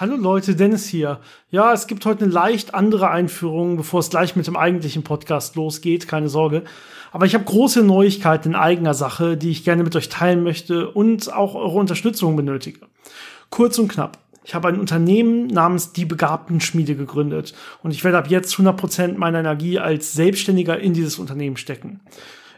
Hallo Leute, Dennis hier. Ja, es gibt heute eine leicht andere Einführung, bevor es gleich mit dem eigentlichen Podcast losgeht, keine Sorge. Aber ich habe große Neuigkeiten in eigener Sache, die ich gerne mit euch teilen möchte und auch eure Unterstützung benötige. Kurz und knapp. Ich habe ein Unternehmen namens Die Begabten Schmiede gegründet und ich werde ab jetzt 100% meiner Energie als Selbstständiger in dieses Unternehmen stecken.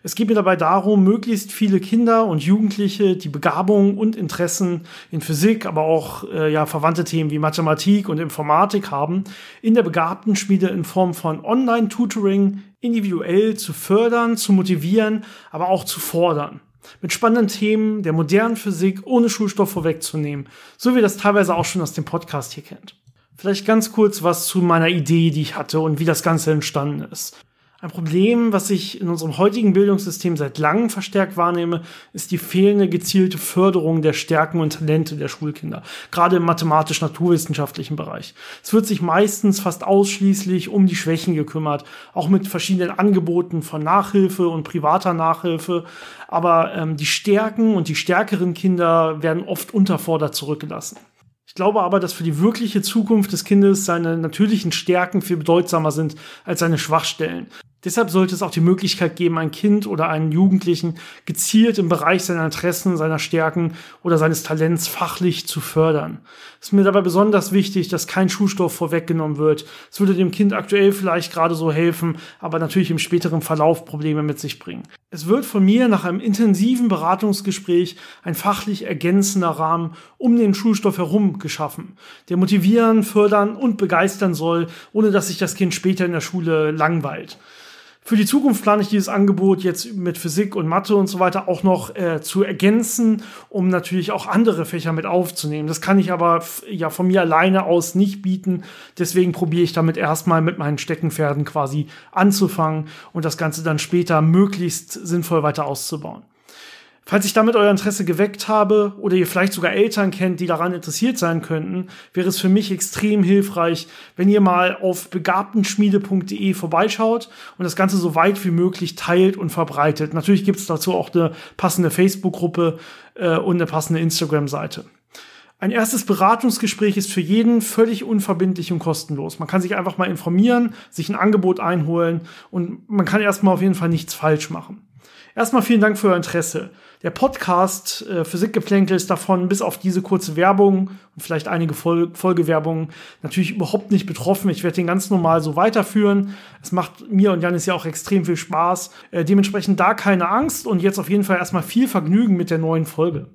Es geht mir dabei darum, möglichst viele Kinder und Jugendliche, die Begabungen und Interessen in Physik, aber auch äh, ja, verwandte Themen wie Mathematik und Informatik haben, in der Begabtenschmiede in Form von Online-Tutoring individuell zu fördern, zu motivieren, aber auch zu fordern. Mit spannenden Themen der modernen Physik ohne Schulstoff vorwegzunehmen, so wie das teilweise auch schon aus dem Podcast hier kennt. Vielleicht ganz kurz was zu meiner Idee, die ich hatte und wie das Ganze entstanden ist. Ein Problem, was ich in unserem heutigen Bildungssystem seit langem verstärkt wahrnehme, ist die fehlende gezielte Förderung der Stärken und Talente der Schulkinder, gerade im mathematisch-naturwissenschaftlichen Bereich. Es wird sich meistens fast ausschließlich um die Schwächen gekümmert, auch mit verschiedenen Angeboten von Nachhilfe und privater Nachhilfe, aber ähm, die Stärken und die stärkeren Kinder werden oft unterfordert zurückgelassen. Ich glaube aber, dass für die wirkliche Zukunft des Kindes seine natürlichen Stärken viel bedeutsamer sind als seine Schwachstellen. Deshalb sollte es auch die Möglichkeit geben, ein Kind oder einen Jugendlichen gezielt im Bereich seiner Interessen, seiner Stärken oder seines Talents fachlich zu fördern. Es ist mir dabei besonders wichtig, dass kein Schulstoff vorweggenommen wird. Es würde dem Kind aktuell vielleicht gerade so helfen, aber natürlich im späteren Verlauf Probleme mit sich bringen. Es wird von mir nach einem intensiven Beratungsgespräch ein fachlich ergänzender Rahmen um den Schulstoff herum geschaffen, der motivieren, fördern und begeistern soll, ohne dass sich das Kind später in der Schule langweilt. Für die Zukunft plane ich dieses Angebot jetzt mit Physik und Mathe und so weiter auch noch äh, zu ergänzen, um natürlich auch andere Fächer mit aufzunehmen. Das kann ich aber ja von mir alleine aus nicht bieten. Deswegen probiere ich damit erstmal mit meinen Steckenpferden quasi anzufangen und das Ganze dann später möglichst sinnvoll weiter auszubauen. Falls ich damit euer Interesse geweckt habe oder ihr vielleicht sogar Eltern kennt, die daran interessiert sein könnten, wäre es für mich extrem hilfreich, wenn ihr mal auf begabtenschmiede.de vorbeischaut und das Ganze so weit wie möglich teilt und verbreitet. Natürlich gibt es dazu auch eine passende Facebook-Gruppe äh, und eine passende Instagram-Seite. Ein erstes Beratungsgespräch ist für jeden völlig unverbindlich und kostenlos. Man kann sich einfach mal informieren, sich ein Angebot einholen und man kann erstmal auf jeden Fall nichts falsch machen. Erstmal vielen Dank für euer Interesse. Der Podcast äh, Physikgeplänkel ist davon bis auf diese kurze Werbung und vielleicht einige Fol Folgewerbungen natürlich überhaupt nicht betroffen. Ich werde den ganz normal so weiterführen. Es macht mir und Janis ja auch extrem viel Spaß. Äh, dementsprechend da keine Angst und jetzt auf jeden Fall erstmal viel Vergnügen mit der neuen Folge.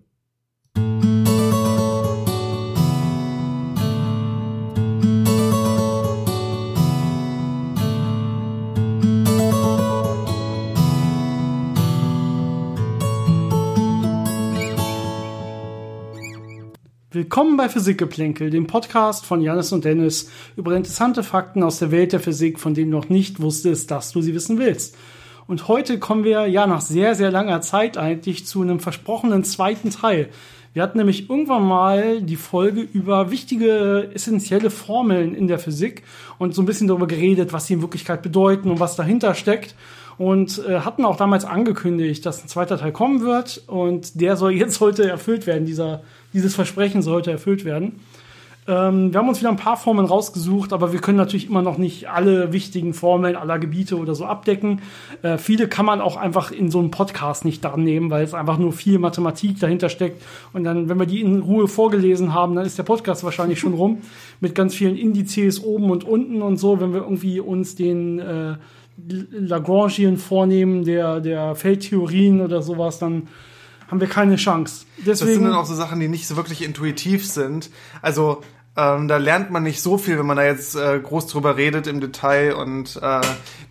Willkommen bei Physikgeplänkel, dem Podcast von Janis und Dennis über interessante Fakten aus der Welt der Physik, von denen du noch nicht wusstest, dass du sie wissen willst. Und heute kommen wir ja nach sehr, sehr langer Zeit eigentlich zu einem versprochenen zweiten Teil. Wir hatten nämlich irgendwann mal die Folge über wichtige, essentielle Formeln in der Physik und so ein bisschen darüber geredet, was sie in Wirklichkeit bedeuten und was dahinter steckt und äh, hatten auch damals angekündigt, dass ein zweiter Teil kommen wird und der soll jetzt heute erfüllt werden, dieser dieses Versprechen sollte erfüllt werden. Ähm, wir haben uns wieder ein paar Formeln rausgesucht, aber wir können natürlich immer noch nicht alle wichtigen Formeln aller Gebiete oder so abdecken. Äh, viele kann man auch einfach in so einem Podcast nicht dran nehmen, weil es einfach nur viel Mathematik dahinter steckt. Und dann, wenn wir die in Ruhe vorgelesen haben, dann ist der Podcast wahrscheinlich schon rum mit ganz vielen Indizes oben und unten und so. Wenn wir irgendwie uns den äh, Lagrangian vornehmen, der, der Feldtheorien oder sowas, dann haben wir keine Chance. Deswegen, das sind dann auch so Sachen, die nicht so wirklich intuitiv sind. Also ähm, da lernt man nicht so viel, wenn man da jetzt äh, groß drüber redet im Detail und äh,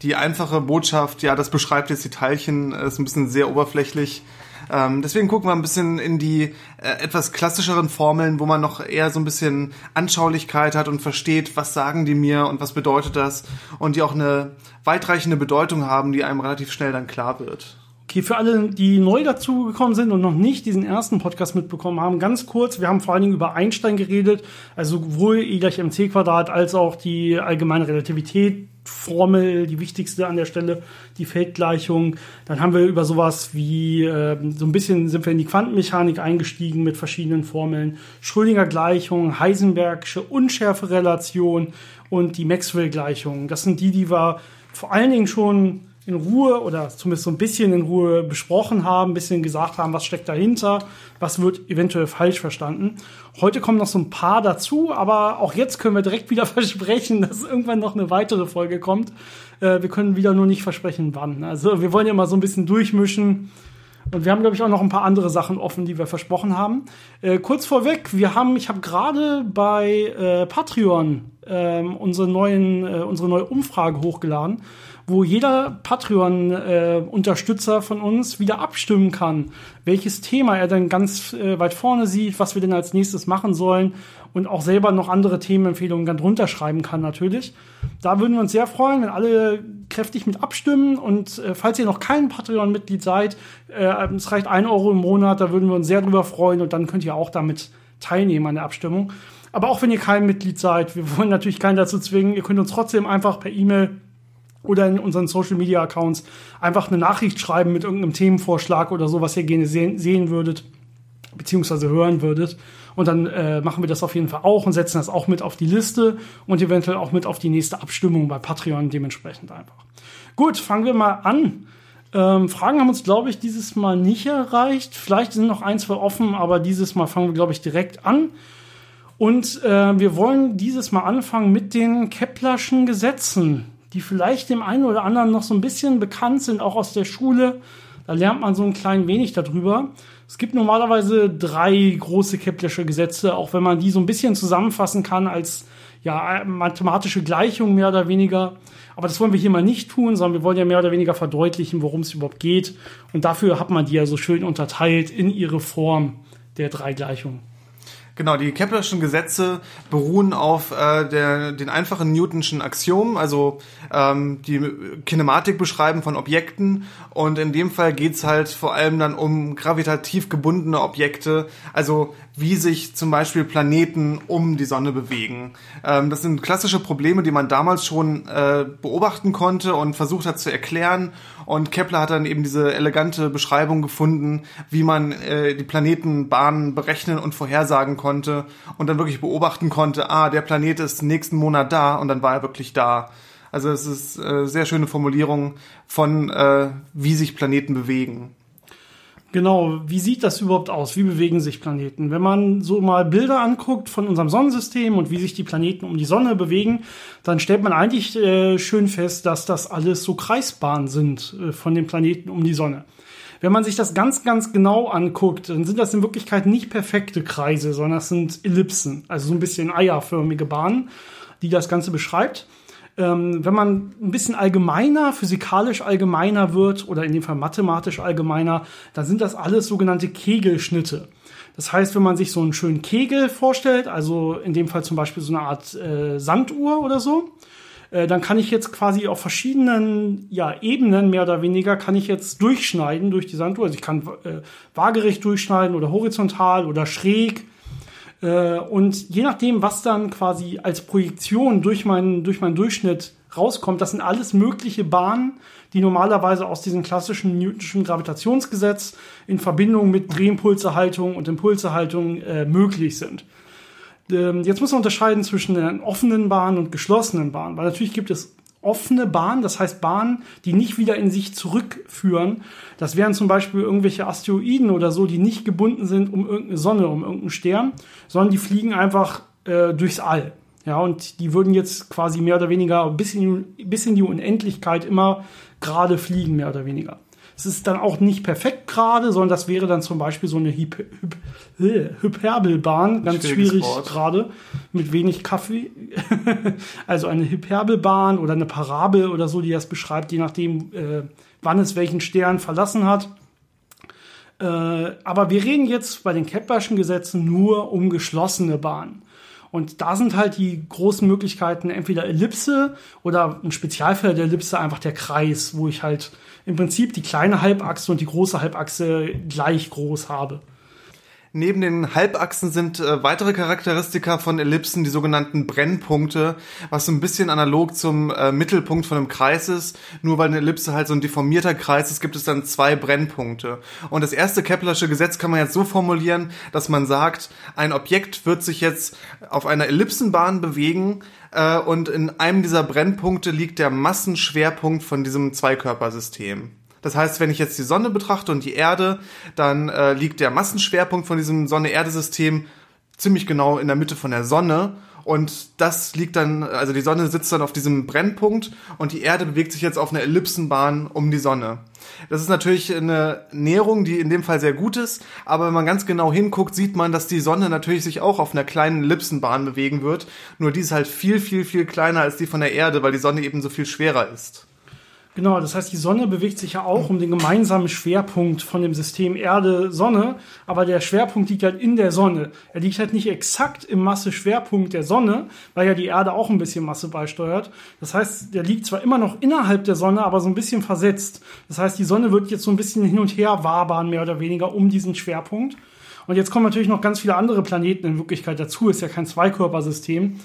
die einfache Botschaft, ja, das beschreibt jetzt die Teilchen, äh, ist ein bisschen sehr oberflächlich. Ähm, deswegen gucken wir ein bisschen in die äh, etwas klassischeren Formeln, wo man noch eher so ein bisschen Anschaulichkeit hat und versteht, was sagen die mir und was bedeutet das und die auch eine weitreichende Bedeutung haben, die einem relativ schnell dann klar wird. Okay, für alle, die neu dazugekommen sind und noch nicht diesen ersten Podcast mitbekommen haben, ganz kurz, wir haben vor allen Dingen über Einstein geredet, also sowohl E gleich mc Quadrat als auch die allgemeine Relativität, Formel, die wichtigste an der Stelle, die Feldgleichung. Dann haben wir über sowas wie, äh, so ein bisschen sind wir in die Quantenmechanik eingestiegen mit verschiedenen Formeln. Schrödinger Gleichung, Heisenbergsche Unschärferelation und die Maxwell-Gleichung. Das sind die, die wir vor allen Dingen schon in Ruhe oder zumindest so ein bisschen in Ruhe besprochen haben, ein bisschen gesagt haben, was steckt dahinter, was wird eventuell falsch verstanden. Heute kommen noch so ein paar dazu, aber auch jetzt können wir direkt wieder versprechen, dass irgendwann noch eine weitere Folge kommt. Äh, wir können wieder nur nicht versprechen, wann. Also wir wollen ja mal so ein bisschen durchmischen. Und wir haben, glaube ich, auch noch ein paar andere Sachen offen, die wir versprochen haben. Äh, kurz vorweg, wir haben, ich habe gerade bei äh, Patreon ähm, unsere, neuen, äh, unsere neue Umfrage hochgeladen wo jeder Patreon-Unterstützer äh, von uns wieder abstimmen kann, welches Thema er dann ganz äh, weit vorne sieht, was wir denn als nächstes machen sollen und auch selber noch andere Themenempfehlungen dann drunter schreiben kann natürlich. Da würden wir uns sehr freuen, wenn alle kräftig mit abstimmen und äh, falls ihr noch kein Patreon-Mitglied seid, äh, es reicht ein Euro im Monat, da würden wir uns sehr drüber freuen und dann könnt ihr auch damit teilnehmen an der Abstimmung. Aber auch wenn ihr kein Mitglied seid, wir wollen natürlich keinen dazu zwingen, ihr könnt uns trotzdem einfach per E-Mail oder in unseren Social Media Accounts einfach eine Nachricht schreiben mit irgendeinem Themenvorschlag oder so, was ihr gerne sehen, sehen würdet, beziehungsweise hören würdet. Und dann äh, machen wir das auf jeden Fall auch und setzen das auch mit auf die Liste und eventuell auch mit auf die nächste Abstimmung bei Patreon dementsprechend einfach. Gut, fangen wir mal an. Ähm, Fragen haben uns, glaube ich, dieses Mal nicht erreicht. Vielleicht sind noch ein, zwei offen, aber dieses Mal fangen wir, glaube ich, direkt an. Und äh, wir wollen dieses Mal anfangen mit den Keplerschen Gesetzen die vielleicht dem einen oder anderen noch so ein bisschen bekannt sind, auch aus der Schule. Da lernt man so ein klein wenig darüber. Es gibt normalerweise drei große Keplersche Gesetze, auch wenn man die so ein bisschen zusammenfassen kann als ja, mathematische Gleichung mehr oder weniger. Aber das wollen wir hier mal nicht tun, sondern wir wollen ja mehr oder weniger verdeutlichen, worum es überhaupt geht. Und dafür hat man die ja so schön unterteilt in ihre Form der drei Gleichungen. Genau, die Keplerschen Gesetze beruhen auf äh, der, den einfachen Newtonschen Axiom, also ähm, die Kinematik beschreiben von Objekten. Und in dem Fall geht's halt vor allem dann um gravitativ gebundene Objekte, also wie sich zum Beispiel Planeten um die Sonne bewegen. Ähm, das sind klassische Probleme, die man damals schon äh, beobachten konnte und versucht hat zu erklären. Und Kepler hat dann eben diese elegante Beschreibung gefunden, wie man äh, die Planetenbahnen berechnen und vorhersagen konnte und dann wirklich beobachten konnte, ah, der Planet ist nächsten Monat da und dann war er wirklich da. Also es ist äh, sehr schöne Formulierung von, äh, wie sich Planeten bewegen. Genau, wie sieht das überhaupt aus? Wie bewegen sich Planeten? Wenn man so mal Bilder anguckt von unserem Sonnensystem und wie sich die Planeten um die Sonne bewegen, dann stellt man eigentlich äh, schön fest, dass das alles so Kreisbahnen sind äh, von den Planeten um die Sonne. Wenn man sich das ganz, ganz genau anguckt, dann sind das in Wirklichkeit nicht perfekte Kreise, sondern das sind Ellipsen, also so ein bisschen eierförmige Bahnen, die das Ganze beschreibt. Ähm, wenn man ein bisschen allgemeiner, physikalisch allgemeiner wird oder in dem Fall mathematisch allgemeiner, dann sind das alles sogenannte Kegelschnitte. Das heißt, wenn man sich so einen schönen Kegel vorstellt, also in dem Fall zum Beispiel so eine Art äh, Sanduhr oder so, äh, dann kann ich jetzt quasi auf verschiedenen ja, Ebenen mehr oder weniger kann ich jetzt durchschneiden durch die Sanduhr. Also ich kann äh, waagerecht durchschneiden oder horizontal oder schräg äh, und je nachdem, was dann quasi als Projektion durch meinen, durch meinen Durchschnitt rauskommt, das sind alles mögliche Bahnen, die normalerweise aus diesem klassischen Newtonschen Gravitationsgesetz in Verbindung mit Drehimpulserhaltung und Impulserhaltung äh, möglich sind. Ähm, jetzt muss man unterscheiden zwischen offenen Bahn und geschlossenen Bahn, weil natürlich gibt es offene Bahnen, das heißt Bahnen, die nicht wieder in sich zurückführen. Das wären zum Beispiel irgendwelche Asteroiden oder so, die nicht gebunden sind um irgendeine Sonne, um irgendeinen Stern, sondern die fliegen einfach äh, durchs All. Ja, und die würden jetzt quasi mehr oder weniger bis in, bis in die Unendlichkeit immer gerade fliegen, mehr oder weniger. Es ist dann auch nicht perfekt gerade, sondern das wäre dann zum Beispiel so eine Hyp Hyp Hyperbelbahn, ganz schwierig gerade, mit wenig Kaffee. also eine Hyperbelbahn oder eine Parabel oder so, die das beschreibt, je nachdem, äh, wann es welchen Stern verlassen hat. Äh, aber wir reden jetzt bei den Keplerschen Gesetzen nur um geschlossene Bahnen. Und da sind halt die großen Möglichkeiten entweder Ellipse oder ein Spezialfall der Ellipse einfach der Kreis, wo ich halt im Prinzip die kleine Halbachse und die große Halbachse gleich groß habe. Neben den Halbachsen sind äh, weitere Charakteristika von Ellipsen die sogenannten Brennpunkte, was so ein bisschen analog zum äh, Mittelpunkt von einem Kreis ist. Nur weil eine Ellipse halt so ein deformierter Kreis ist, gibt es dann zwei Brennpunkte. Und das erste Keplersche Gesetz kann man jetzt so formulieren, dass man sagt, ein Objekt wird sich jetzt auf einer Ellipsenbahn bewegen äh, und in einem dieser Brennpunkte liegt der Massenschwerpunkt von diesem Zweikörpersystem. Das heißt, wenn ich jetzt die Sonne betrachte und die Erde, dann äh, liegt der Massenschwerpunkt von diesem Sonne-Erde-System ziemlich genau in der Mitte von der Sonne. Und das liegt dann, also die Sonne sitzt dann auf diesem Brennpunkt und die Erde bewegt sich jetzt auf einer Ellipsenbahn um die Sonne. Das ist natürlich eine Näherung, die in dem Fall sehr gut ist, aber wenn man ganz genau hinguckt, sieht man, dass die Sonne natürlich sich auch auf einer kleinen Ellipsenbahn bewegen wird. Nur die ist halt viel, viel, viel kleiner als die von der Erde, weil die Sonne eben so viel schwerer ist. Genau, das heißt, die Sonne bewegt sich ja auch um den gemeinsamen Schwerpunkt von dem System Erde-Sonne, aber der Schwerpunkt liegt halt in der Sonne. Er liegt halt nicht exakt im Masseschwerpunkt der Sonne, weil ja die Erde auch ein bisschen Masse beisteuert. Das heißt, der liegt zwar immer noch innerhalb der Sonne, aber so ein bisschen versetzt. Das heißt, die Sonne wird jetzt so ein bisschen hin und her wabern, mehr oder weniger, um diesen Schwerpunkt. Und jetzt kommen natürlich noch ganz viele andere Planeten in Wirklichkeit dazu. Ist ja kein Zweikörpersystem.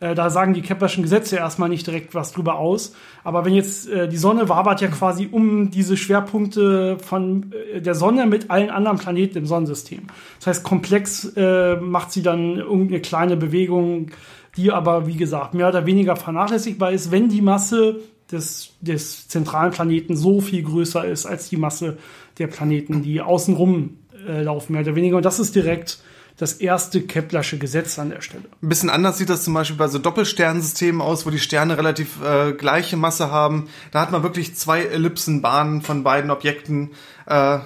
Äh, da sagen die Keplerschen Gesetze erstmal nicht direkt was drüber aus. Aber wenn jetzt äh, die Sonne wabert ja quasi um diese Schwerpunkte von äh, der Sonne mit allen anderen Planeten im Sonnensystem. Das heißt, komplex äh, macht sie dann irgendeine kleine Bewegung, die aber, wie gesagt, mehr oder weniger vernachlässigbar ist, wenn die Masse des, des zentralen Planeten so viel größer ist als die Masse der Planeten, die außenrum äh, laufen, mehr oder weniger. Und das ist direkt das erste Keplersche Gesetz an der Stelle. Ein bisschen anders sieht das zum Beispiel bei so Doppelsternsystemen aus, wo die Sterne relativ äh, gleiche Masse haben. Da hat man wirklich zwei Ellipsenbahnen von beiden Objekten, äh,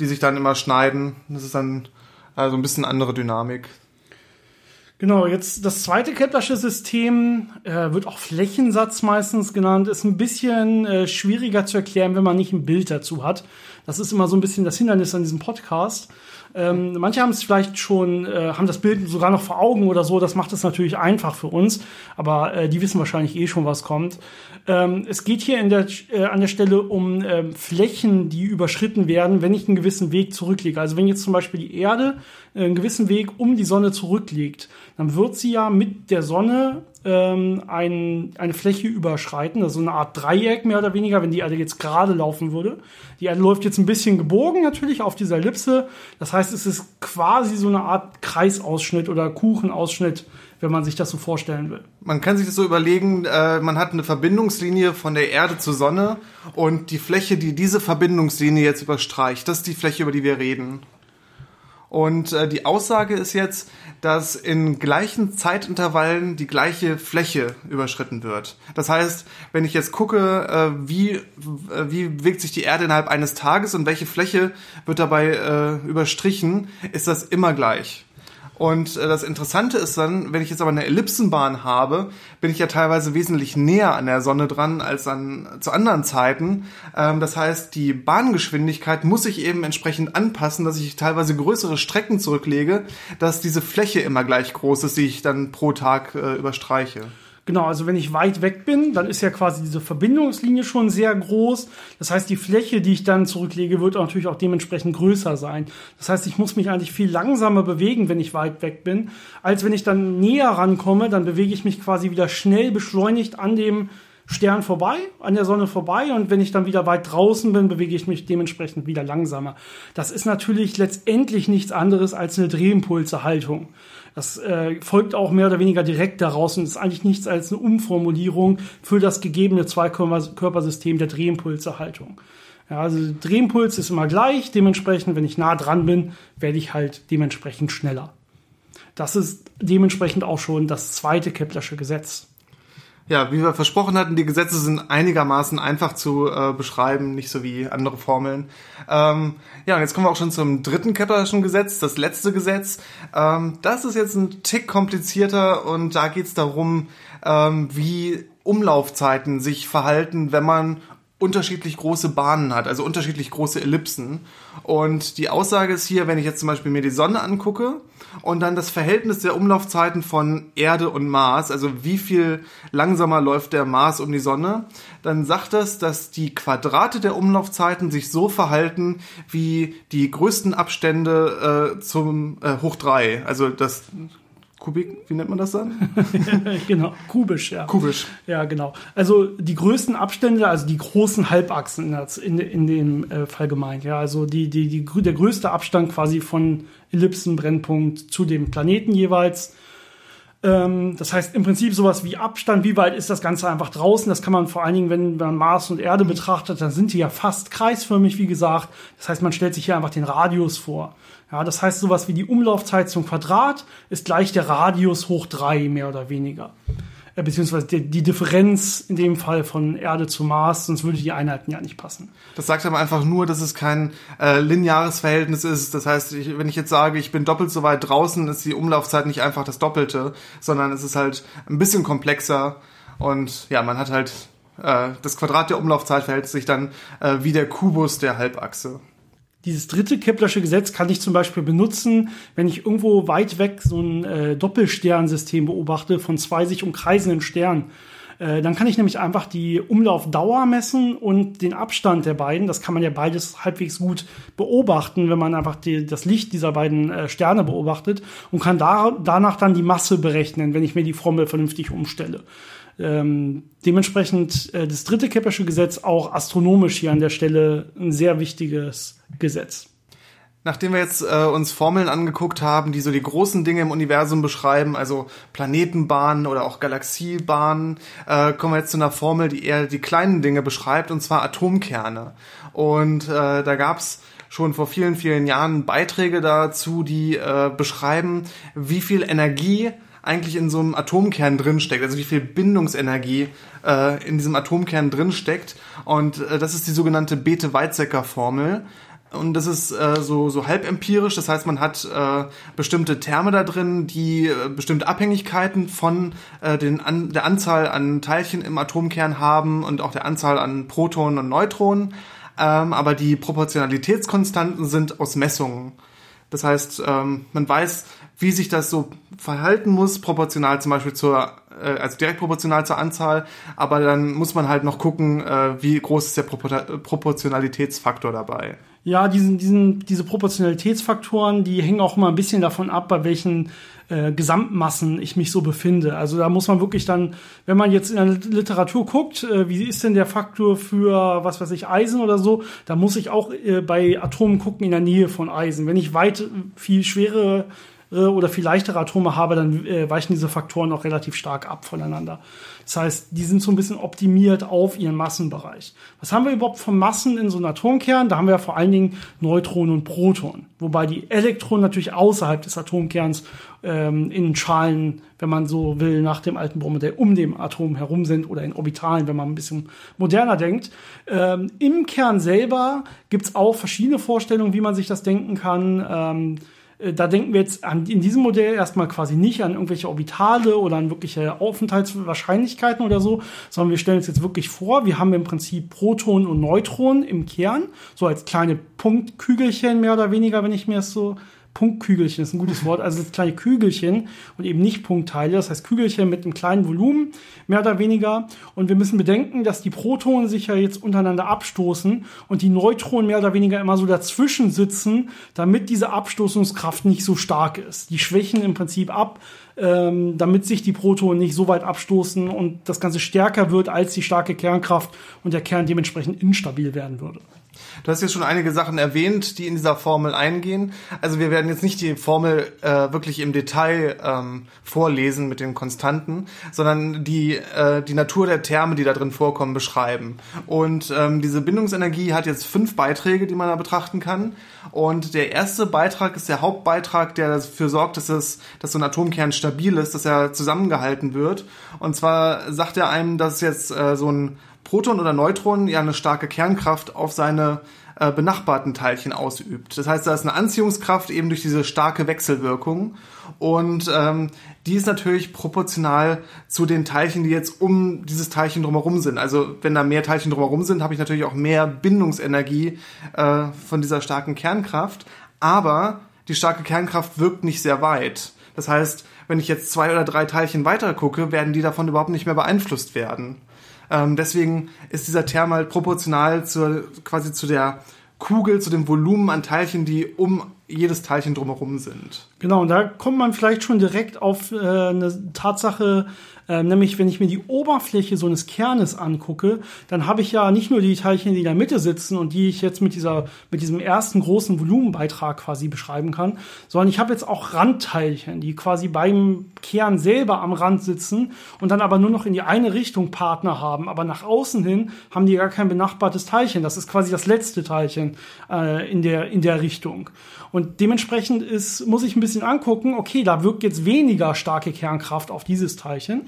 die sich dann immer schneiden. Das ist dann also ein bisschen andere Dynamik. Genau, jetzt das zweite Keplersche System äh, wird auch Flächensatz meistens genannt, ist ein bisschen äh, schwieriger zu erklären, wenn man nicht ein Bild dazu hat. Das ist immer so ein bisschen das Hindernis an diesem Podcast. Ähm, manche haben es vielleicht schon, äh, haben das Bild sogar noch vor Augen oder so. Das macht es natürlich einfach für uns, aber äh, die wissen wahrscheinlich eh schon, was kommt. Ähm, es geht hier der, äh, an der Stelle um ähm, Flächen, die überschritten werden, wenn ich einen gewissen Weg zurücklege. Also wenn jetzt zum Beispiel die Erde einen gewissen Weg um die Sonne zurücklegt, dann wird sie ja mit der Sonne ähm, ein, eine Fläche überschreiten, also eine Art Dreieck mehr oder weniger, wenn die Erde jetzt gerade laufen würde. Die Erde läuft jetzt ein bisschen gebogen natürlich auf dieser Ellipse. Das heißt, es ist quasi so eine Art Kreisausschnitt oder Kuchenausschnitt, wenn man sich das so vorstellen will. Man kann sich das so überlegen, äh, man hat eine Verbindungslinie von der Erde zur Sonne und die Fläche, die diese Verbindungslinie jetzt überstreicht, das ist die Fläche, über die wir reden. Und äh, die Aussage ist jetzt, dass in gleichen Zeitintervallen die gleiche Fläche überschritten wird. Das heißt, wenn ich jetzt gucke, äh, wie, äh, wie bewegt sich die Erde innerhalb eines Tages und welche Fläche wird dabei äh, überstrichen, ist das immer gleich. Und äh, das Interessante ist dann, wenn ich jetzt aber eine Ellipsenbahn habe, bin ich ja teilweise wesentlich näher an der Sonne dran als an zu anderen Zeiten. Ähm, das heißt, die Bahngeschwindigkeit muss sich eben entsprechend anpassen, dass ich teilweise größere Strecken zurücklege, dass diese Fläche immer gleich groß ist, die ich dann pro Tag äh, überstreiche. Genau, also wenn ich weit weg bin, dann ist ja quasi diese Verbindungslinie schon sehr groß. Das heißt, die Fläche, die ich dann zurücklege, wird natürlich auch dementsprechend größer sein. Das heißt, ich muss mich eigentlich viel langsamer bewegen, wenn ich weit weg bin, als wenn ich dann näher rankomme, dann bewege ich mich quasi wieder schnell beschleunigt an dem Stern vorbei, an der Sonne vorbei und wenn ich dann wieder weit draußen bin, bewege ich mich dementsprechend wieder langsamer. Das ist natürlich letztendlich nichts anderes als eine Drehimpulsehaltung. Das äh, folgt auch mehr oder weniger direkt daraus und ist eigentlich nichts als eine Umformulierung für das gegebene Zweikörpersystem der Drehimpulserhaltung. Ja, also Drehimpuls ist immer gleich, dementsprechend, wenn ich nah dran bin, werde ich halt dementsprechend schneller. Das ist dementsprechend auch schon das zweite Keplersche Gesetz. Ja, wie wir versprochen hatten, die Gesetze sind einigermaßen einfach zu äh, beschreiben, nicht so wie andere Formeln. Ähm, ja, und jetzt kommen wir auch schon zum dritten Keplerschen Gesetz, das letzte Gesetz. Ähm, das ist jetzt ein Tick komplizierter und da geht es darum, ähm, wie Umlaufzeiten sich verhalten, wenn man unterschiedlich große Bahnen hat, also unterschiedlich große Ellipsen. Und die Aussage ist hier, wenn ich jetzt zum Beispiel mir die Sonne angucke und dann das Verhältnis der Umlaufzeiten von Erde und Mars, also wie viel langsamer läuft der Mars um die Sonne, dann sagt das, dass die Quadrate der Umlaufzeiten sich so verhalten wie die größten Abstände äh, zum äh, Hoch 3. Also das Kubik, wie nennt man das dann? genau, kubisch, ja. Kubisch. Ja, genau. Also die größten Abstände, also die großen Halbachsen in, in dem äh, Fall gemeint. Ja, also die, die, die, der größte Abstand quasi von Ellipsenbrennpunkt zu dem Planeten jeweils. Ähm, das heißt im Prinzip sowas wie Abstand, wie weit ist das Ganze einfach draußen? Das kann man vor allen Dingen, wenn man Mars und Erde betrachtet, dann sind die ja fast kreisförmig, wie gesagt. Das heißt, man stellt sich hier einfach den Radius vor. Ja, das heißt, sowas wie die Umlaufzeit zum Quadrat ist gleich der Radius hoch drei mehr oder weniger. Äh, beziehungsweise die, die, Differenz in dem Fall von Erde zu Mars, sonst würde die Einheiten ja nicht passen. Das sagt aber einfach nur, dass es kein äh, lineares Verhältnis ist. Das heißt, ich, wenn ich jetzt sage, ich bin doppelt so weit draußen, ist die Umlaufzeit nicht einfach das Doppelte, sondern es ist halt ein bisschen komplexer. Und ja, man hat halt äh, das Quadrat der Umlaufzeit verhält sich dann äh, wie der Kubus der Halbachse. Dieses dritte Keplersche Gesetz kann ich zum Beispiel benutzen, wenn ich irgendwo weit weg so ein äh, Doppelsternsystem beobachte von zwei sich umkreisenden Sternen. Äh, dann kann ich nämlich einfach die Umlaufdauer messen und den Abstand der beiden. Das kann man ja beides halbwegs gut beobachten, wenn man einfach die, das Licht dieser beiden äh, Sterne beobachtet und kann da, danach dann die Masse berechnen, wenn ich mir die Formel vernünftig umstelle. Ähm, dementsprechend äh, das dritte Keplersche Gesetz auch astronomisch hier an der Stelle ein sehr wichtiges Gesetz. Nachdem wir jetzt äh, uns Formeln angeguckt haben, die so die großen Dinge im Universum beschreiben, also Planetenbahnen oder auch Galaxiebahnen, äh, kommen wir jetzt zu einer Formel, die eher die kleinen Dinge beschreibt, und zwar Atomkerne. Und äh, da gab's schon vor vielen, vielen Jahren Beiträge dazu, die äh, beschreiben, wie viel Energie eigentlich in so einem Atomkern drinsteckt, also wie viel Bindungsenergie äh, in diesem Atomkern drinsteckt. Und äh, das ist die sogenannte Bethe-Weizsäcker-Formel. Und das ist äh, so, so halb empirisch, das heißt, man hat äh, bestimmte Terme da drin, die äh, bestimmte Abhängigkeiten von äh, den an, der Anzahl an Teilchen im Atomkern haben und auch der Anzahl an Protonen und Neutronen. Ähm, aber die Proportionalitätskonstanten sind aus Messungen. Das heißt, ähm, man weiß, wie sich das so verhalten muss, proportional zum Beispiel zur, äh, also direkt proportional zur Anzahl, aber dann muss man halt noch gucken, äh, wie groß ist der Propor Proportionalitätsfaktor dabei. Ja, diesen, diesen, diese Proportionalitätsfaktoren, die hängen auch immer ein bisschen davon ab, bei welchen äh, Gesamtmassen ich mich so befinde. Also da muss man wirklich dann, wenn man jetzt in der Literatur guckt, äh, wie ist denn der Faktor für, was weiß ich, Eisen oder so, da muss ich auch äh, bei Atomen gucken in der Nähe von Eisen. Wenn ich weit viel schwere oder viel leichtere Atome habe, dann äh, weichen diese Faktoren auch relativ stark ab voneinander. Das heißt, die sind so ein bisschen optimiert auf ihren Massenbereich. Was haben wir überhaupt von Massen in so einem Atomkern? Da haben wir ja vor allen Dingen Neutronen und Protonen. Wobei die Elektronen natürlich außerhalb des Atomkerns ähm, in Schalen, wenn man so will, nach dem alten Brommodell um dem Atom herum sind oder in Orbitalen, wenn man ein bisschen moderner denkt. Ähm, Im Kern selber gibt's auch verschiedene Vorstellungen, wie man sich das denken kann. Ähm, äh, da denken wir jetzt an, in diesem Modell erstmal quasi nicht an irgendwelche Orbitale oder an wirkliche Aufenthaltswahrscheinlichkeiten oder so, sondern wir stellen uns jetzt wirklich vor, wir haben im Prinzip Protonen und Neutronen im Kern, so als kleine Punktkügelchen mehr oder weniger, wenn ich mir das so Punktkügelchen ist ein gutes Wort, also kleine Kügelchen und eben nicht Punktteile, das heißt Kügelchen mit einem kleinen Volumen, mehr oder weniger. Und wir müssen bedenken, dass die Protonen sich ja jetzt untereinander abstoßen und die Neutronen mehr oder weniger immer so dazwischen sitzen, damit diese Abstoßungskraft nicht so stark ist. Die schwächen im Prinzip ab, ähm, damit sich die Protonen nicht so weit abstoßen und das Ganze stärker wird als die starke Kernkraft und der Kern dementsprechend instabil werden würde. Du hast jetzt schon einige Sachen erwähnt, die in dieser Formel eingehen. Also wir werden jetzt nicht die Formel äh, wirklich im Detail ähm, vorlesen mit den Konstanten, sondern die, äh, die Natur der Terme, die da drin vorkommen, beschreiben. Und ähm, diese Bindungsenergie hat jetzt fünf Beiträge, die man da betrachten kann. Und der erste Beitrag ist der Hauptbeitrag, der dafür sorgt, dass, es, dass so ein Atomkern stabil ist, dass er zusammengehalten wird. Und zwar sagt er einem, dass jetzt äh, so ein Proton oder Neutron ja eine starke Kernkraft auf seine äh, benachbarten Teilchen ausübt. Das heißt, da ist eine Anziehungskraft eben durch diese starke Wechselwirkung und ähm, die ist natürlich proportional zu den Teilchen, die jetzt um dieses Teilchen drumherum sind. Also wenn da mehr Teilchen drumherum sind, habe ich natürlich auch mehr Bindungsenergie äh, von dieser starken Kernkraft. Aber die starke Kernkraft wirkt nicht sehr weit. Das heißt, wenn ich jetzt zwei oder drei Teilchen weiter gucke, werden die davon überhaupt nicht mehr beeinflusst werden. Ähm, deswegen ist dieser Term halt proportional zur, quasi zu der Kugel, zu dem Volumen an Teilchen, die um jedes Teilchen drumherum sind. Genau, und da kommt man vielleicht schon direkt auf äh, eine Tatsache ähm, nämlich, wenn ich mir die Oberfläche so eines Kernes angucke, dann habe ich ja nicht nur die Teilchen, die in der Mitte sitzen und die ich jetzt mit dieser, mit diesem ersten großen Volumenbeitrag quasi beschreiben kann, sondern ich habe jetzt auch Randteilchen, die quasi beim Kern selber am Rand sitzen und dann aber nur noch in die eine Richtung Partner haben, aber nach außen hin haben die gar kein benachbartes Teilchen. Das ist quasi das letzte Teilchen äh, in der, in der Richtung. Und dementsprechend ist, muss ich ein bisschen angucken, okay, da wirkt jetzt weniger starke Kernkraft auf dieses Teilchen.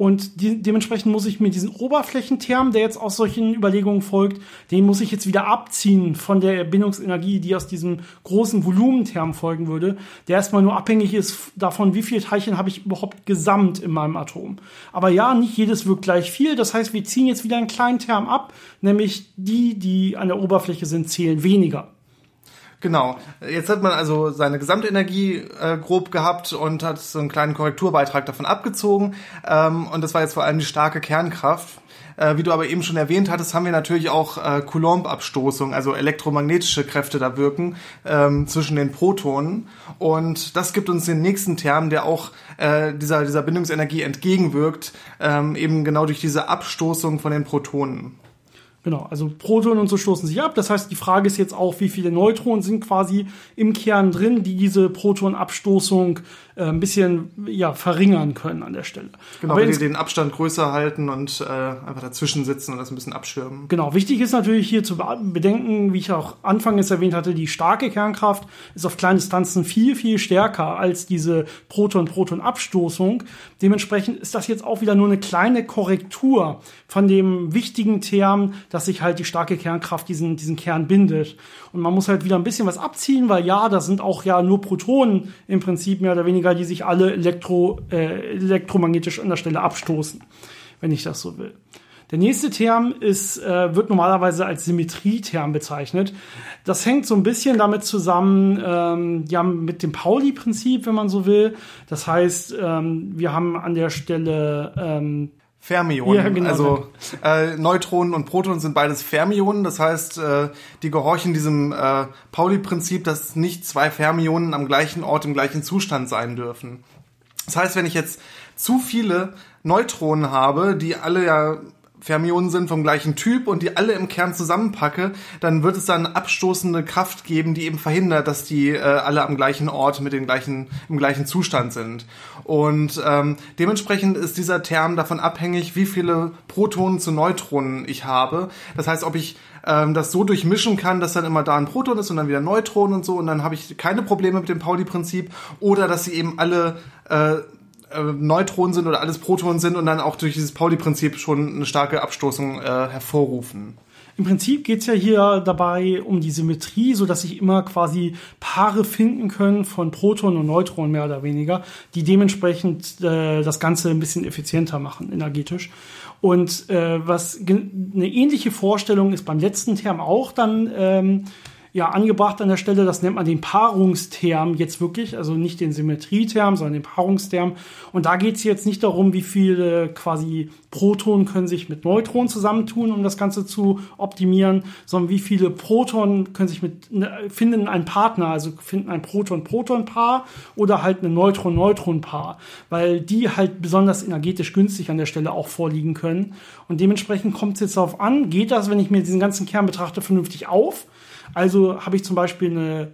Und die, dementsprechend muss ich mir diesen Oberflächenterm, der jetzt aus solchen Überlegungen folgt, den muss ich jetzt wieder abziehen von der Bindungsenergie, die aus diesem großen Volumenterm folgen würde, der erstmal nur abhängig ist davon, wie viele Teilchen habe ich überhaupt gesamt in meinem Atom. Aber ja, nicht jedes wirkt gleich viel. Das heißt, wir ziehen jetzt wieder einen kleinen Term ab, nämlich die, die an der Oberfläche sind, zählen weniger. Genau. Jetzt hat man also seine Gesamtenergie äh, grob gehabt und hat so einen kleinen Korrekturbeitrag davon abgezogen. Ähm, und das war jetzt vor allem die starke Kernkraft. Äh, wie du aber eben schon erwähnt hattest, haben wir natürlich auch äh, Coulomb-Abstoßung, also elektromagnetische Kräfte da wirken ähm, zwischen den Protonen. Und das gibt uns den nächsten Term, der auch äh, dieser, dieser Bindungsenergie entgegenwirkt, ähm, eben genau durch diese Abstoßung von den Protonen. Genau, also Protonen und so stoßen sich ab. Das heißt, die Frage ist jetzt auch, wie viele Neutronen sind quasi im Kern drin, die diese Protonabstoßung äh, ein bisschen ja, verringern können an der Stelle. Genau, wenn die den Abstand größer halten und äh, einfach dazwischen sitzen und das ein bisschen abschirmen. Genau, wichtig ist natürlich hier zu bedenken, wie ich auch anfangs erwähnt hatte, die starke Kernkraft ist auf kleinen Distanzen viel, viel stärker als diese Proton-Proton-Abstoßung. Dementsprechend ist das jetzt auch wieder nur eine kleine Korrektur von dem wichtigen Term, dass sich halt die starke Kernkraft diesen, diesen Kern bindet. Und man muss halt wieder ein bisschen was abziehen, weil ja, da sind auch ja nur Protonen im Prinzip mehr oder weniger, die sich alle elektro, äh, elektromagnetisch an der Stelle abstoßen, wenn ich das so will. Der nächste Term ist, äh, wird normalerweise als Symmetrieterm bezeichnet. Das hängt so ein bisschen damit zusammen, ähm, ja, mit dem Pauli-Prinzip, wenn man so will. Das heißt, ähm, wir haben an der Stelle ähm, Fermionen. Ja, genau. Also äh, Neutronen und Protonen sind beides Fermionen. Das heißt, äh, die gehorchen diesem äh, Pauli-Prinzip, dass nicht zwei Fermionen am gleichen Ort im gleichen Zustand sein dürfen. Das heißt, wenn ich jetzt zu viele Neutronen habe, die alle ja Fermionen sind vom gleichen Typ und die alle im Kern zusammenpacke, dann wird es dann abstoßende Kraft geben, die eben verhindert, dass die äh, alle am gleichen Ort mit den gleichen im gleichen Zustand sind. Und ähm, dementsprechend ist dieser Term davon abhängig, wie viele Protonen zu Neutronen ich habe. Das heißt, ob ich ähm, das so durchmischen kann, dass dann immer da ein Proton ist und dann wieder ein Neutron und so und dann habe ich keine Probleme mit dem Pauli-Prinzip oder dass sie eben alle äh, äh, Neutronen sind oder alles Protonen sind und dann auch durch dieses Pauli-Prinzip schon eine starke Abstoßung äh, hervorrufen. Im Prinzip geht's ja hier dabei um die Symmetrie, so dass sich immer quasi Paare finden können von Protonen und Neutronen mehr oder weniger, die dementsprechend äh, das Ganze ein bisschen effizienter machen energetisch. Und äh, was eine ähnliche Vorstellung ist beim letzten Term auch dann ähm, ja angebracht an der Stelle. Das nennt man den Paarungsterm jetzt wirklich, also nicht den Symmetrieterm, sondern den Paarungsterm. Und da geht es jetzt nicht darum, wie viele quasi Protonen können sich mit Neutronen zusammentun, um das Ganze zu optimieren, sondern wie viele Protonen können sich mit ne, finden einen Partner, also finden ein Proton-Proton-Paar oder halt ein Neutron-Neutron-Paar, weil die halt besonders energetisch günstig an der Stelle auch vorliegen können. Und dementsprechend kommt es jetzt darauf an, geht das, wenn ich mir diesen ganzen Kern betrachte, vernünftig auf? Also habe ich zum Beispiel eine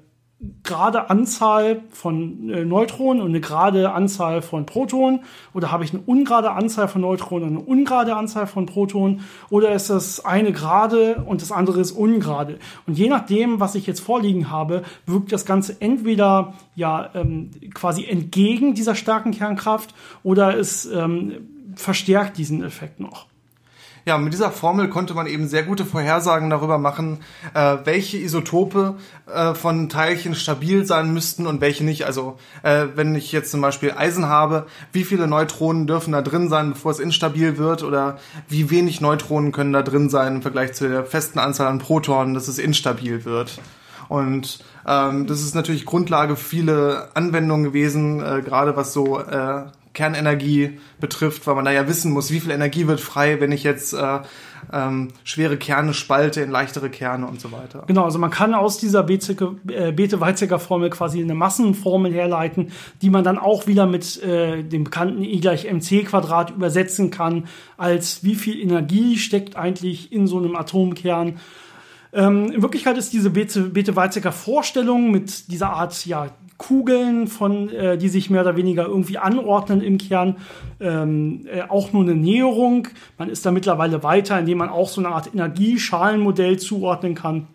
gerade Anzahl von äh, Neutronen und eine gerade Anzahl von Protonen. Oder habe ich eine ungerade Anzahl von Neutronen und eine ungerade Anzahl von Protonen. Oder ist das eine gerade und das andere ist ungerade. Und je nachdem was ich jetzt vorliegen habe wirkt das Ganze entweder ja ähm, quasi entgegen dieser starken Kernkraft oder es ähm, verstärkt diesen Effekt noch Ja, mit dieser Formel konnte man eben sehr gute Vorhersagen darüber machen, äh, welche Isotope äh, von Teilchen stabil sein müssten und welche nicht. Also äh, wenn ich jetzt zum Beispiel Eisen habe, wie viele Neutronen dürfen da drin sein, bevor es instabil wird oder wie wenig Neutronen können da drin sein im Vergleich zu der festen Anzahl an Protonen, dass es instabil wird. Und ähm, das ist natürlich Grundlage für viele Anwendungen gewesen, äh, gerade was so äh, Kernenergie betrifft, weil man da ja wissen muss, wie viel Energie wird frei, wenn ich jetzt äh, ähm, schwere Kerne spalte in leichtere Kerne und so weiter. Genau, also man kann aus dieser äh, Bethe-Weizsäcker-Formel quasi eine Massenformel herleiten, die man dann auch wieder mit äh, dem bekannten E gleich mc Quadrat übersetzen kann, als wie viel Energie steckt eigentlich in so einem Atomkern. Ähm, in Wirklichkeit ist diese Bethe-Weizsäcker-Vorstellung mit dieser Art ja, Kugeln, von, äh, die sich mehr oder weniger irgendwie anordnen im Kern, ähm, äh, auch nur eine Näherung. Man ist da mittlerweile weiter, indem man auch so eine Art Energieschalenmodell zuordnen kann.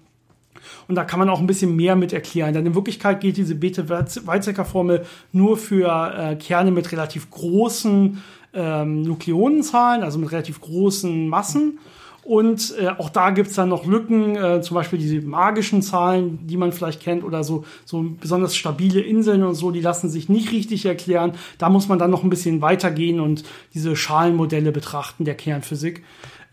Und da kann man auch ein bisschen mehr mit erklären. Denn in Wirklichkeit geht diese Bethe-Weizsäcker-Formel nur für äh, Kerne mit relativ großen ähm, Nukleonenzahlen, also mit relativ großen Massen. Und äh, auch da gibt's dann noch Lücken, äh, zum Beispiel diese magischen Zahlen, die man vielleicht kennt, oder so, so besonders stabile Inseln und so, die lassen sich nicht richtig erklären. Da muss man dann noch ein bisschen weitergehen und diese Schalenmodelle betrachten der Kernphysik.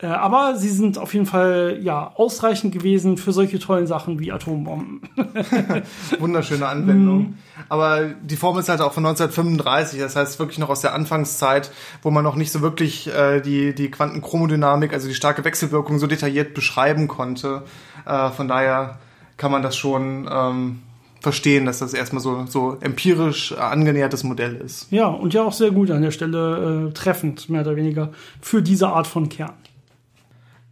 Äh, aber sie sind auf jeden Fall ja ausreichend gewesen für solche tollen Sachen wie Atombomben. Wunderschöne Anwendung. Mm. Aber die Formel ist halt auch von 1935, das heißt wirklich noch aus der Anfangszeit, wo man noch nicht so wirklich äh, die, die Quantenchromodynamik, also die starke Wechselwirkung so detailliert beschreiben konnte. Äh, von daher kann man das schon ähm, verstehen, dass das erstmal so, so empirisch angenähertes Modell ist. Ja, und ja auch sehr gut an der Stelle äh, treffend, mehr oder weniger, für diese Art von Kern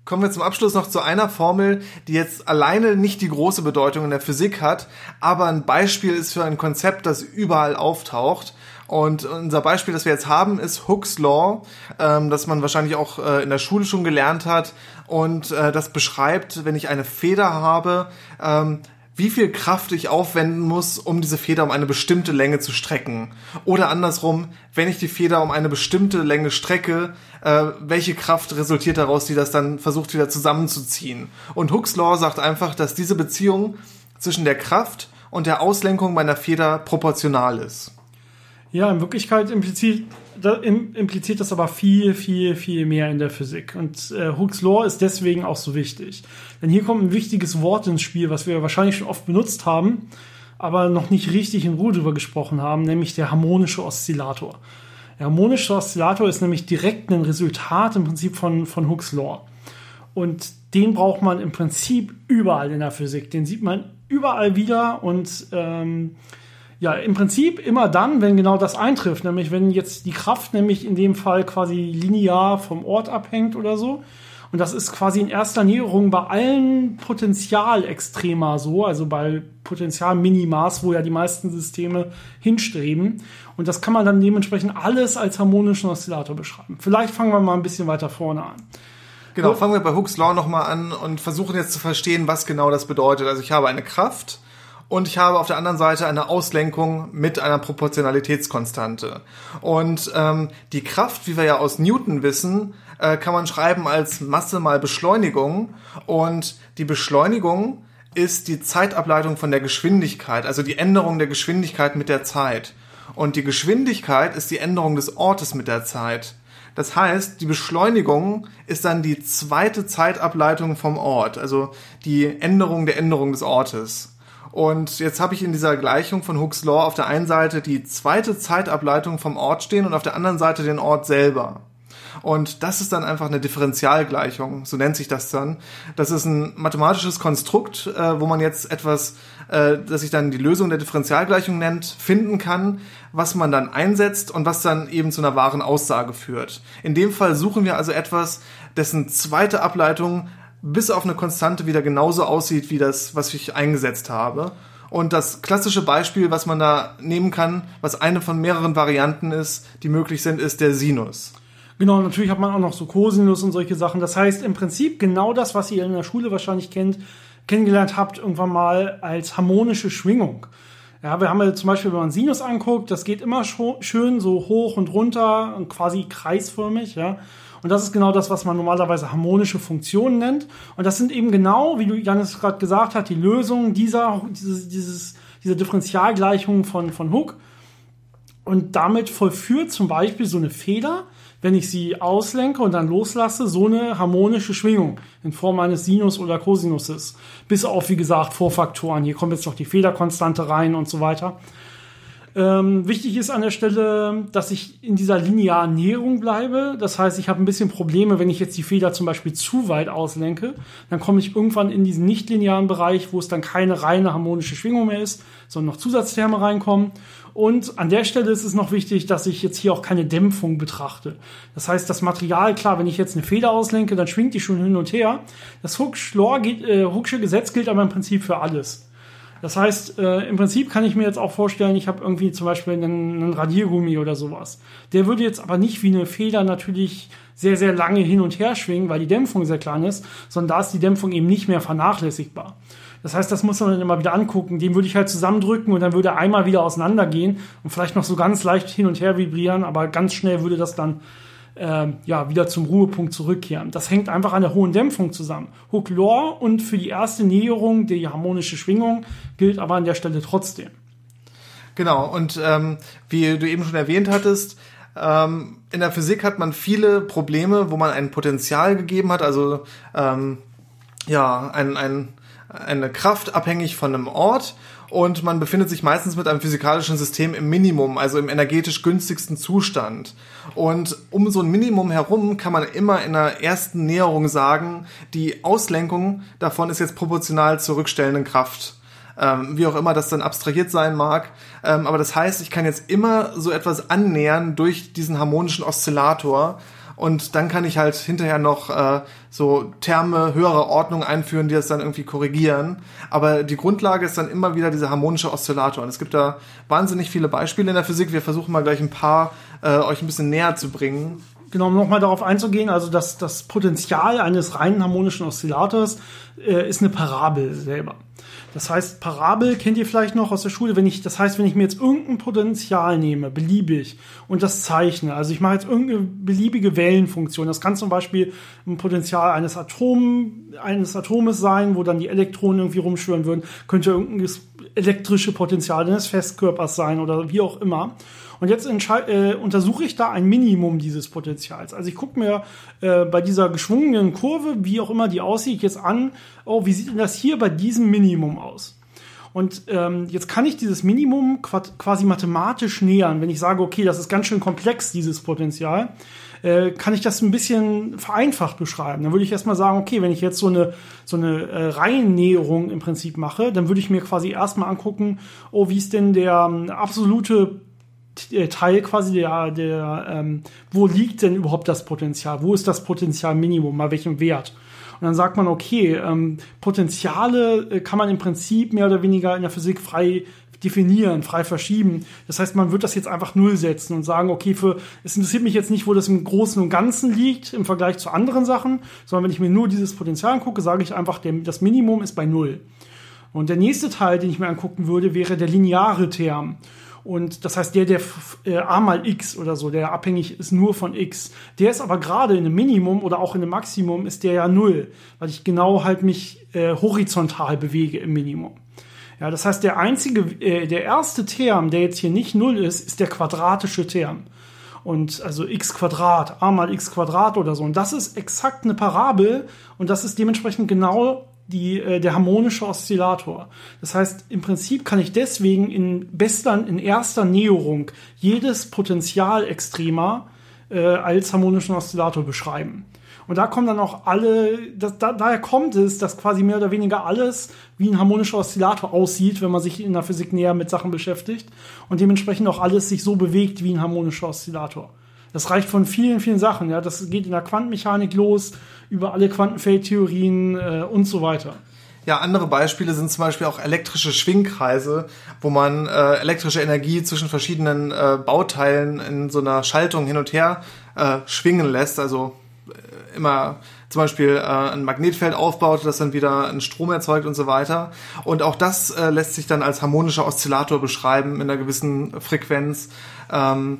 kommen wir zum Abschluss noch zu einer Formel, die jetzt alleine nicht die große Bedeutung in der Physik hat, aber ein Beispiel ist für ein Konzept, das überall auftaucht. Und unser Beispiel, das wir jetzt haben, ist Hooke's Law, ähm, das man wahrscheinlich auch äh, in der Schule schon gelernt hat. Und äh, das beschreibt, wenn ich eine Feder habe, ähm, wie viel Kraft ich aufwenden muss, um diese Feder um eine bestimmte Länge zu strecken. Oder andersrum, wenn ich die Feder um eine bestimmte Länge strecke, äh, welche Kraft resultiert daraus, die das dann versucht wieder zusammenzuziehen. Und Hooks Law sagt einfach, dass diese Beziehung zwischen der Kraft und der Auslenkung meiner Feder proportional ist. Ja, in Wirklichkeit impliziert, impliziert das aber viel, viel, viel mehr in der Physik. Und äh, Hooks Law ist deswegen auch so wichtig. Denn hier kommt ein wichtiges Wort ins Spiel, was wir wahrscheinlich schon oft benutzt haben, aber noch nicht richtig in Ruhe drüber gesprochen haben, nämlich der harmonische Oszillator. Der harmonische Oszillator ist nämlich direkt ein Resultat im Prinzip von, von Hooks Law. Und den braucht man im Prinzip überall in der Physik. Den sieht man überall wieder und ähm, ja, im Prinzip immer dann, wenn genau das eintrifft, nämlich wenn jetzt die Kraft nämlich in dem Fall quasi linear vom Ort abhängt oder so. Und das ist quasi in erster Näherung bei allen Potentialextrema so, also bei Potentialminimas, wo ja die meisten Systeme hinstreben. Und das kann man dann dementsprechend alles als harmonischen Oszillator beschreiben. Vielleicht fangen wir mal ein bisschen weiter vorne an. Genau, fangen wir bei Hooks Law nochmal an und versuchen jetzt zu verstehen, was genau das bedeutet. Also ich habe eine Kraft, und ich habe auf der anderen Seite eine Auslenkung mit einer Proportionalitätskonstante. Und ähm, die Kraft, wie wir ja aus Newton wissen, äh, kann man schreiben als Masse mal Beschleunigung. Und die Beschleunigung ist die Zeitableitung von der Geschwindigkeit, also die Änderung der Geschwindigkeit mit der Zeit. Und die Geschwindigkeit ist die Änderung des Ortes mit der Zeit. Das heißt, die Beschleunigung ist dann die zweite Zeitableitung vom Ort, also die Änderung der Änderung des Ortes. Und jetzt habe ich in dieser Gleichung von Hooks Law auf der einen Seite die zweite Zeitableitung vom Ort stehen und auf der anderen Seite den Ort selber. Und das ist dann einfach eine Differentialgleichung, so nennt sich das dann. Das ist ein mathematisches Konstrukt, äh, wo man jetzt etwas, äh, das sich dann die Lösung der Differentialgleichung nennt, finden kann, was man dann einsetzt und was dann eben zu einer wahren Aussage führt. In dem Fall suchen wir also etwas, dessen zweite Ableitung bis auf eine Konstante wieder genauso aussieht wie das, was ich eingesetzt habe. Und das klassische Beispiel, was man da nehmen kann, was eine von mehreren Varianten ist, die möglich sind, ist der Sinus. Genau, natürlich hat man auch noch so Cosinus und solche Sachen. Das heißt im Prinzip genau das, was ihr in der Schule wahrscheinlich kennt, kennengelernt habt, irgendwann mal als harmonische Schwingung. Ja, wir haben ja zum Beispiel, wenn man Sinus anguckt, das geht immer schön so hoch und runter und quasi kreisförmig, ja. Und das ist genau das, was man normalerweise harmonische Funktionen nennt. Und das sind eben genau, wie du Janis gerade gesagt hast, die Lösungen dieser, dieses, dieses, dieser Differentialgleichung von, von Hook. Und damit vollführt zum Beispiel so eine Feder, wenn ich sie auslenke und dann loslasse, so eine harmonische Schwingung in Form eines Sinus oder Cosinuses. Bis auf, wie gesagt, Vorfaktoren. Hier kommt jetzt noch die Federkonstante rein und so weiter. Ähm, wichtig ist an der Stelle, dass ich in dieser linearen Näherung bleibe. Das heißt, ich habe ein bisschen Probleme, wenn ich jetzt die Feder zum Beispiel zu weit auslenke. Dann komme ich irgendwann in diesen nichtlinearen Bereich, wo es dann keine reine harmonische Schwingung mehr ist, sondern noch Zusatzterme reinkommen. Und an der Stelle ist es noch wichtig, dass ich jetzt hier auch keine Dämpfung betrachte. Das heißt, das Material, klar, wenn ich jetzt eine Feder auslenke, dann schwingt die schon hin und her. Das Hooksche äh, Gesetz gilt aber im Prinzip für alles. Das heißt, äh, im Prinzip kann ich mir jetzt auch vorstellen, ich habe irgendwie zum Beispiel einen, einen Radiergummi oder sowas. Der würde jetzt aber nicht wie eine Feder natürlich sehr, sehr lange hin und her schwingen, weil die Dämpfung sehr klein ist, sondern da ist die Dämpfung eben nicht mehr vernachlässigbar. Das heißt, das muss man dann immer wieder angucken. Den würde ich halt zusammendrücken und dann würde er einmal wieder auseinandergehen und vielleicht noch so ganz leicht hin und her vibrieren, aber ganz schnell würde das dann äh, ja, wieder zum Ruhepunkt zurückkehren. Das hängt einfach an der hohen Dämpfung zusammen. Hook Law und für die erste Näherung die harmonische Schwingung gilt aber an der Stelle trotzdem. Genau, und ähm, wie du eben schon erwähnt hattest, ähm, in der Physik hat man viele Probleme, wo man ein Potenzial gegeben hat, also ähm, ja, ein, ein, eine Kraft abhängig von einem Ort und man befindet sich meistens mit einem physikalischen System im Minimum, also im energetisch günstigsten Zustand. Und um so ein Minimum herum kann man immer in der ersten Näherung sagen, die Auslenkung davon ist jetzt proportional zur rückstellenden Kraft. Ähm, wie auch immer das dann abstrahiert sein mag. Ähm, aber das heißt, ich kann jetzt immer so etwas annähern durch diesen harmonischen Oszillator, und dann kann ich halt hinterher noch äh, so Terme höherer Ordnung einführen, die das dann irgendwie korrigieren. Aber die Grundlage ist dann immer wieder dieser harmonische Oszillator. Und es gibt da wahnsinnig viele Beispiele in der Physik. Wir versuchen mal gleich ein paar äh, euch ein bisschen näher zu bringen. Genau, um nochmal darauf einzugehen, also das, das Potenzial eines reinen harmonischen Oszillators äh, ist eine Parabel selber. Das heißt, Parabel kennt ihr vielleicht noch aus der Schule, wenn ich, das heißt, wenn ich mir jetzt irgendein Potenzial nehme, beliebig, und das zeichne, also ich mache jetzt irgendeine beliebige Wellenfunktion, das kann zum Beispiel ein Potenzial eines Atom, eines Atomes sein, wo dann die Elektronen irgendwie rumschwören würden, könnte irgendein elektrische Potenzial eines Festkörpers sein oder wie auch immer. Und jetzt äh, untersuche ich da ein Minimum dieses Potenzials. Also ich gucke mir äh, bei dieser geschwungenen Kurve, wie auch immer die aussieht, jetzt an, oh, wie sieht denn das hier bei diesem Minimum aus? Und ähm, jetzt kann ich dieses Minimum quasi mathematisch nähern. Wenn ich sage, okay, das ist ganz schön komplex, dieses Potenzial, äh, kann ich das ein bisschen vereinfacht beschreiben. Dann würde ich erstmal sagen, okay, wenn ich jetzt so eine, so eine äh, Reihennäherung im Prinzip mache, dann würde ich mir quasi erstmal angucken, oh, wie ist denn der ähm, absolute äh, Teil quasi der, der ähm, wo liegt denn überhaupt das Potenzial? Wo ist das Potenzialminimum? Bei welchem Wert? Und dann sagt man, okay, ähm, Potenziale äh, kann man im Prinzip mehr oder weniger in der Physik frei definieren, frei verschieben. Das heißt, man wird das jetzt einfach null setzen und sagen, okay, für, es interessiert mich jetzt nicht, wo das im Großen und Ganzen liegt im Vergleich zu anderen Sachen, sondern wenn ich mir nur dieses Potenzial angucke, sage ich einfach, das Minimum ist bei null. Und der nächste Teil, den ich mir angucken würde, wäre der lineare Term. Und das heißt, der, der äh, a mal x oder so, der abhängig ist nur von x, der ist aber gerade in einem Minimum oder auch in einem Maximum ist der ja null, weil ich genau halt mich äh, horizontal bewege im Minimum. Ja, das heißt, der einzige, äh, der erste Term, der jetzt hier nicht null ist, ist der quadratische Term. Und also x Quadrat, a mal x Quadrat oder so. Und das ist exakt eine Parabel und das ist dementsprechend genau die, äh, der harmonische Oszillator. Das heißt, im Prinzip kann ich deswegen in bester, in erster Näherung jedes Potentialextrema äh, als harmonischen Oszillator beschreiben. Und da kommen dann auch alle, das, da, daher kommt es, dass quasi mehr oder weniger alles wie ein harmonischer Oszillator aussieht, wenn man sich in der Physik näher mit Sachen beschäftigt. Und dementsprechend auch alles sich so bewegt wie ein harmonischer Oszillator. Das reicht von vielen, vielen Sachen. Ja, das geht in der Quantenmechanik los, über alle Quantenfeldtheorien äh, und so weiter. Ja, andere Beispiele sind zum Beispiel auch elektrische Schwingkreise, wo man äh, elektrische Energie zwischen verschiedenen äh, Bauteilen in so einer Schaltung hin und her äh, schwingen lässt. Also immer zum Beispiel äh, ein Magnetfeld aufbaut, das dann wieder einen Strom erzeugt und so weiter. Und auch das äh, lässt sich dann als harmonischer Oszillator beschreiben in einer gewissen Frequenz. Ähm,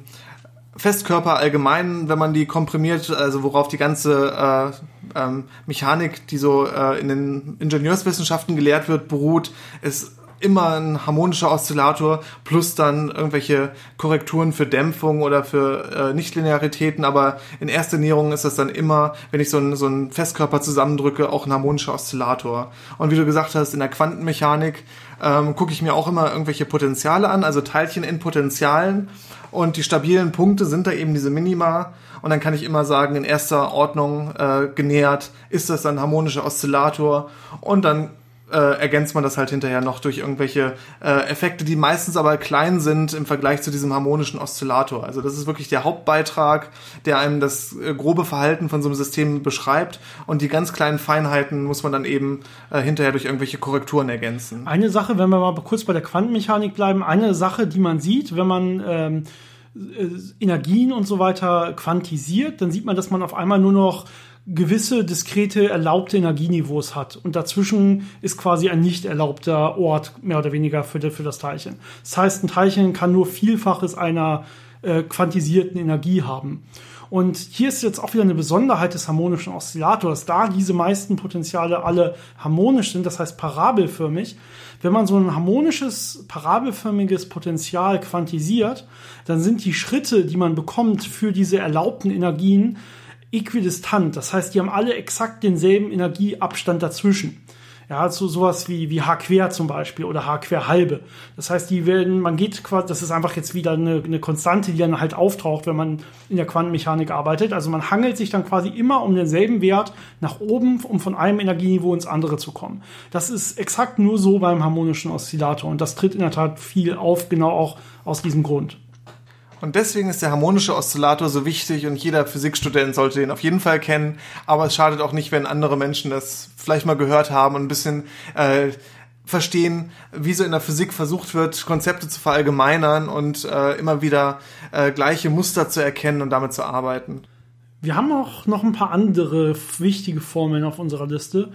Festkörper allgemein, wenn man die komprimiert, also worauf die ganze äh, ähm, Mechanik, die so äh, in den Ingenieurswissenschaften gelehrt wird, beruht, ist immer ein harmonischer Oszillator plus dann irgendwelche Korrekturen für Dämpfung oder für äh, Nichtlinearitäten, aber in erster Näherung ist das dann immer, wenn ich so einen, so Festkörper zusammendrücke, auch ein harmonischer Oszillator. Und wie du gesagt hast, in der Quantenmechanik ähm, gucke ich mir auch immer irgendwelche Potenziale an, also Teilchen in Potenzialen. Und die stabilen Punkte sind da eben diese Minima. Und dann kann ich immer sagen, in erster Ordnung äh, genähert ist das ein harmonischer Oszillator. Und dann äh, ergänzt man das halt hinterher noch durch irgendwelche äh, Effekte, die meistens aber klein sind im Vergleich zu diesem harmonischen Oszillator. Also das ist wirklich der Hauptbeitrag, der einem das äh, grobe Verhalten von so einem System beschreibt und die ganz kleinen Feinheiten muss man dann eben äh, hinterher durch irgendwelche Korrekturen ergänzen. Eine Sache, wenn wir mal kurz bei der Quantenmechanik bleiben, eine Sache, die man sieht, wenn man ähm, äh, Energien und so weiter quantisiert, dann sieht man, dass man auf einmal nur noch gewisse diskrete erlaubte Energieniveaus hat. Und dazwischen ist quasi ein nicht erlaubter Ort mehr oder weniger für, für das Teilchen. Das heißt, ein Teilchen kann nur Vielfaches einer äh, quantisierten Energie haben. Und hier ist jetzt auch wieder eine Besonderheit des harmonischen Oszillators, da diese meisten Potenziale alle harmonisch sind, das heißt parabelförmig. Wenn man so ein harmonisches, parabelförmiges Potenzial quantisiert, dann sind die Schritte, die man bekommt für diese erlaubten Energien, äquidistant. Das heißt, die haben alle exakt denselben Energieabstand dazwischen. Ja, so sowas wie, wie H-quer zum Beispiel oder H-quer halbe. Das heißt, die werden, man geht quasi, das ist einfach jetzt wieder eine, eine Konstante, die dann halt auftaucht, wenn man in der Quantenmechanik arbeitet. Also man hangelt sich dann quasi immer um denselben Wert nach oben, um von einem Energieniveau ins andere zu kommen. Das ist exakt nur so beim harmonischen Oszillator und das tritt in der Tat viel auf, genau auch aus diesem Grund. Und deswegen ist der harmonische Oszillator so wichtig und jeder Physikstudent sollte den auf jeden Fall kennen. Aber es schadet auch nicht, wenn andere Menschen das vielleicht mal gehört haben und ein bisschen äh, verstehen, wie so in der Physik versucht wird, Konzepte zu verallgemeinern und äh, immer wieder äh, gleiche Muster zu erkennen und damit zu arbeiten. Wir haben auch noch ein paar andere wichtige Formeln auf unserer Liste.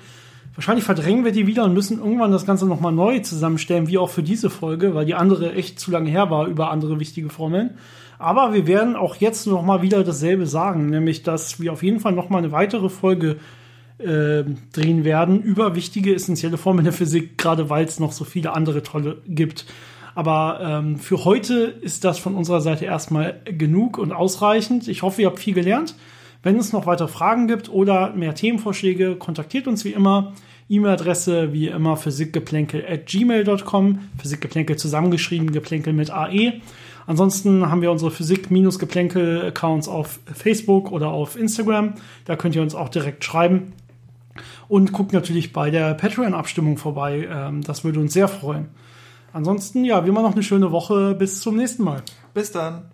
Wahrscheinlich verdrängen wir die wieder und müssen irgendwann das Ganze nochmal neu zusammenstellen, wie auch für diese Folge, weil die andere echt zu lange her war über andere wichtige Formeln. Aber wir werden auch jetzt nochmal wieder dasselbe sagen, nämlich, dass wir auf jeden Fall nochmal eine weitere Folge äh, drehen werden über wichtige, essentielle Formeln der Physik, gerade weil es noch so viele andere tolle gibt. Aber ähm, für heute ist das von unserer Seite erstmal genug und ausreichend. Ich hoffe, ihr habt viel gelernt. Wenn es noch weitere Fragen gibt oder mehr Themenvorschläge, kontaktiert uns wie immer. E-Mail-Adresse wie immer physikgeplänkel at gmail.com. Physikgeplänkel zusammengeschrieben, Geplänkel mit AE. Ansonsten haben wir unsere Physik-Geplänkel-Accounts auf Facebook oder auf Instagram. Da könnt ihr uns auch direkt schreiben. Und guckt natürlich bei der Patreon-Abstimmung vorbei. Ähm, das würde uns sehr freuen. Ansonsten, ja, wie immer noch eine schöne Woche. Bis zum nächsten Mal. Bis dann.